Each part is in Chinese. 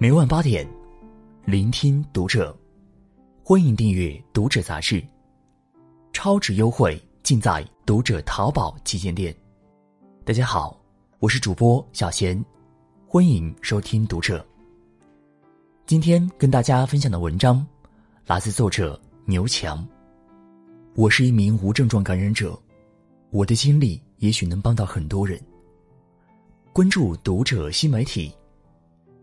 每晚八点，聆听读者。欢迎订阅《读者》杂志，超值优惠尽在《读者》淘宝旗舰店。大家好，我是主播小贤，欢迎收听《读者》。今天跟大家分享的文章来自作者牛强。我是一名无症状感染者，我的经历也许能帮到很多人。关注《读者》新媒体。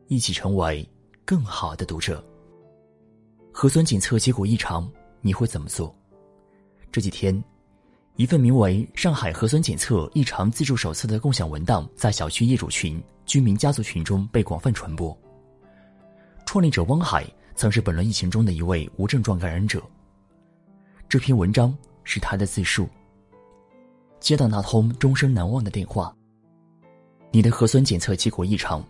一起成为更好的读者。核酸检测结果异常，你会怎么做？这几天，一份名为《上海核酸检测异常自助手册》的共享文档在小区业主群、居民家族群中被广泛传播。创立者汪海曾是本轮疫情中的一位无症状感染者。这篇文章是他的自述。接到那通终生难忘的电话：“你的核酸检测结果异常。”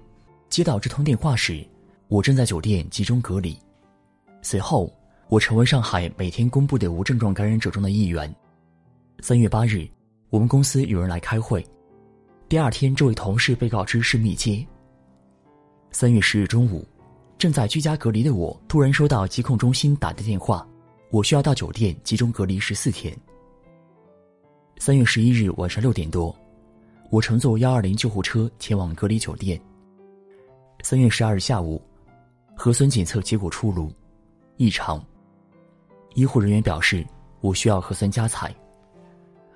接到这通电话时，我正在酒店集中隔离。随后，我成为上海每天公布的无症状感染者中的一员。三月八日，我们公司有人来开会，第二天这位同事被告知是密接。三月十日中午，正在居家隔离的我突然收到疾控中心打的电话，我需要到酒店集中隔离十四天。三月十一日晚上六点多，我乘坐幺二零救护车前往隔离酒店。三月十二日下午，核酸检测结果出炉，异常。医护人员表示我需要核酸加采。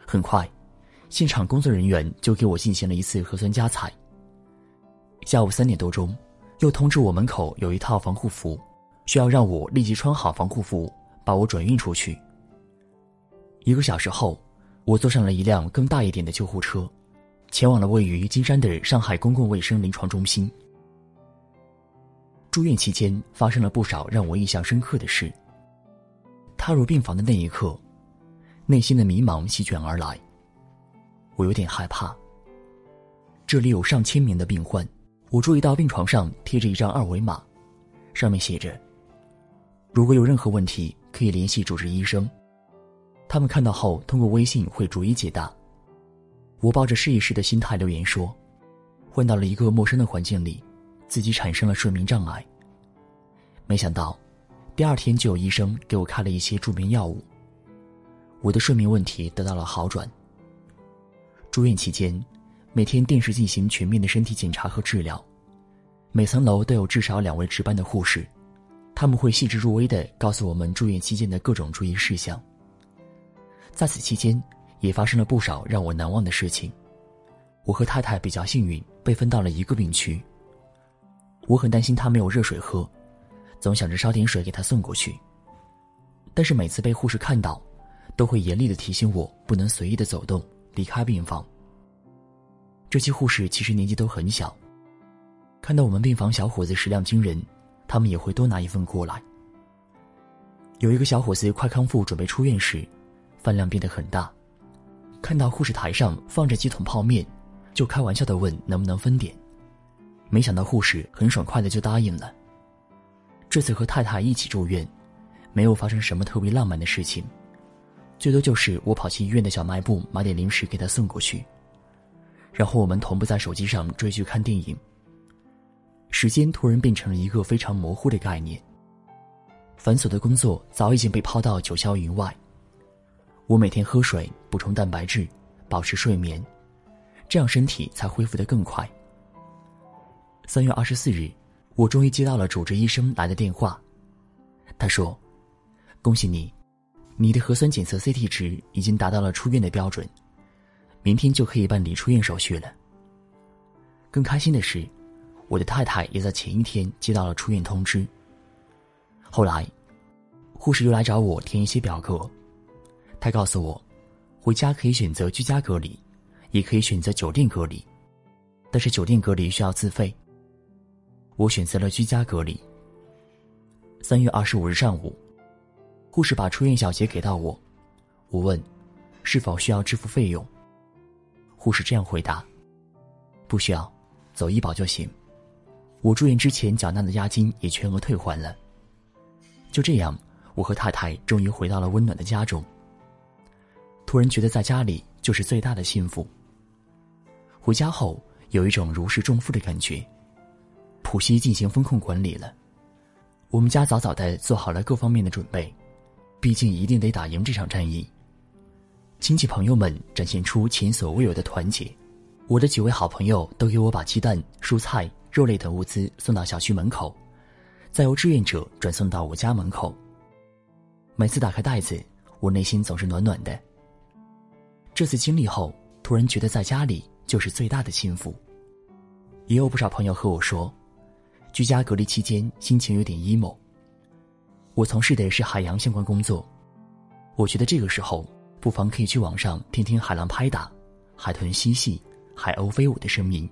很快，现场工作人员就给我进行了一次核酸加采。下午三点多钟，又通知我门口有一套防护服，需要让我立即穿好防护服，把我转运出去。一个小时后，我坐上了一辆更大一点的救护车，前往了位于金山的上海公共卫生临床中心。住院期间发生了不少让我印象深刻的事。踏入病房的那一刻，内心的迷茫席卷而来。我有点害怕。这里有上千名的病患，我注意到病床上贴着一张二维码，上面写着：“如果有任何问题，可以联系主治医生，他们看到后通过微信会逐一解答。”我抱着试一试的心态留言说：“换到了一个陌生的环境里。”自己产生了睡眠障碍。没想到，第二天就有医生给我开了一些助眠药物。我的睡眠问题得到了好转。住院期间，每天定时进行全面的身体检查和治疗。每层楼都有至少两位值班的护士，他们会细致入微的告诉我们住院期间的各种注意事项。在此期间，也发生了不少让我难忘的事情。我和太太比较幸运，被分到了一个病区。我很担心他没有热水喝，总想着烧点水给他送过去。但是每次被护士看到，都会严厉的提醒我不能随意的走动离开病房。这些护士其实年纪都很小，看到我们病房小伙子食量惊人，他们也会多拿一份过来。有一个小伙子快康复准备出院时，饭量变得很大，看到护士台上放着几桶泡面，就开玩笑的问能不能分点。没想到护士很爽快的就答应了。这次和太太一起住院，没有发生什么特别浪漫的事情，最多就是我跑去医院的小卖部买点零食给她送过去，然后我们同步在手机上追剧看电影。时间突然变成了一个非常模糊的概念。繁琐的工作早已经被抛到九霄云外，我每天喝水，补充蛋白质，保持睡眠，这样身体才恢复得更快。三月二十四日，我终于接到了主治医生来的电话。他说：“恭喜你，你的核酸检测 CT 值已经达到了出院的标准，明天就可以办理出院手续了。”更开心的是，我的太太也在前一天接到了出院通知。后来，护士又来找我填一些表格，他告诉我，回家可以选择居家隔离，也可以选择酒店隔离，但是酒店隔离需要自费。我选择了居家隔离。三月二十五日上午，护士把出院小结给到我，我问，是否需要支付费用？护士这样回答：不需要，走医保就行。我住院之前缴纳的押金也全额退还了。就这样，我和太太终于回到了温暖的家中。突然觉得在家里就是最大的幸福。回家后有一种如释重负的感觉。浦西进行风控管理了。我们家早早的做好了各方面的准备，毕竟一定得打赢这场战役。亲戚朋友们展现出前所未有的团结，我的几位好朋友都给我把鸡蛋、蔬菜、肉类等物资送到小区门口，再由志愿者转送到我家门口。每次打开袋子，我内心总是暖暖的。这次经历后，突然觉得在家里就是最大的幸福。也有不少朋友和我说，居家隔离期间心情有点 emo。我从事的是海洋相关工作，我觉得这个时候不妨可以去网上听听海浪拍打、海豚嬉戏、海鸥飞舞的声音，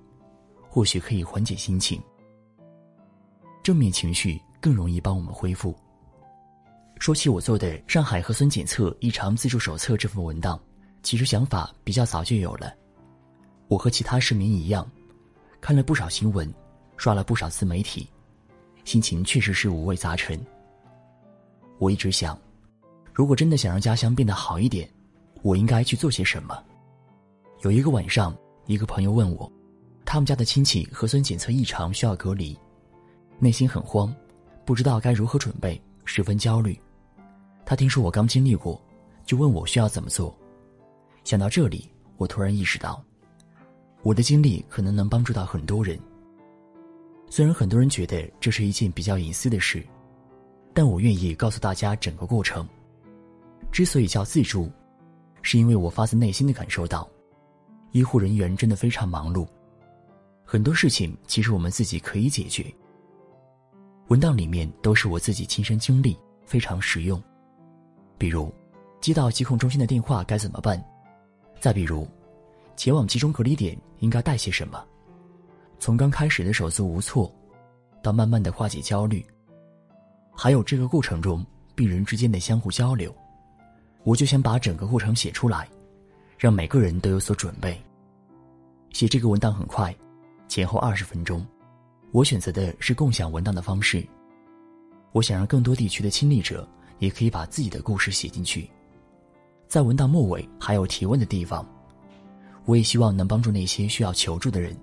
或许可以缓解心情。正面情绪更容易帮我们恢复。说起我做的《上海核酸检测异常自助手册》这份文档，其实想法比较早就有了。我和其他市民一样。看了不少新闻，刷了不少自媒体，心情确实是五味杂陈。我一直想，如果真的想让家乡变得好一点，我应该去做些什么。有一个晚上，一个朋友问我，他们家的亲戚核酸检测异常需要隔离，内心很慌，不知道该如何准备，十分焦虑。他听说我刚经历过，就问我需要怎么做。想到这里，我突然意识到。我的经历可能能帮助到很多人。虽然很多人觉得这是一件比较隐私的事，但我愿意告诉大家整个过程。之所以叫自助，是因为我发自内心的感受到，医护人员真的非常忙碌，很多事情其实我们自己可以解决。文档里面都是我自己亲身经历，非常实用。比如，接到疾控中心的电话该怎么办？再比如。前往集中隔离点应该带些什么？从刚开始的手足无措，到慢慢的化解焦虑，还有这个过程中病人之间的相互交流，我就想把整个过程写出来，让每个人都有所准备。写这个文档很快，前后二十分钟。我选择的是共享文档的方式，我想让更多地区的亲历者也可以把自己的故事写进去。在文档末尾还有提问的地方。我也希望能帮助那些需要求助的人。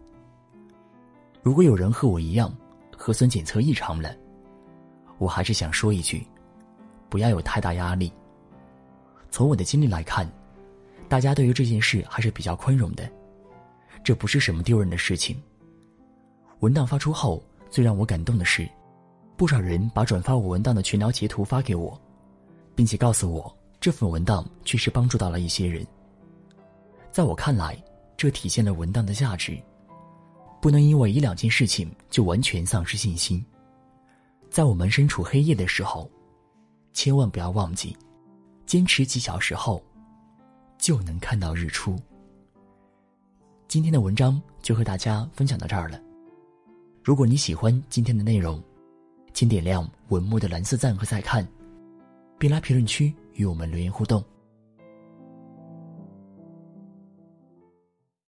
如果有人和我一样，核酸检测异常了，我还是想说一句：不要有太大压力。从我的经历来看，大家对于这件事还是比较宽容的，这不是什么丢人的事情。文档发出后，最让我感动的是，不少人把转发我文档的群聊截图发给我，并且告诉我这份文档确实帮助到了一些人。在我看来，这体现了文档的价值。不能因为一两件事情就完全丧失信心。在我们身处黑夜的时候，千万不要忘记，坚持几小时后，就能看到日出。今天的文章就和大家分享到这儿了。如果你喜欢今天的内容，请点亮文末的蓝色赞和再看，并来评论区与我们留言互动。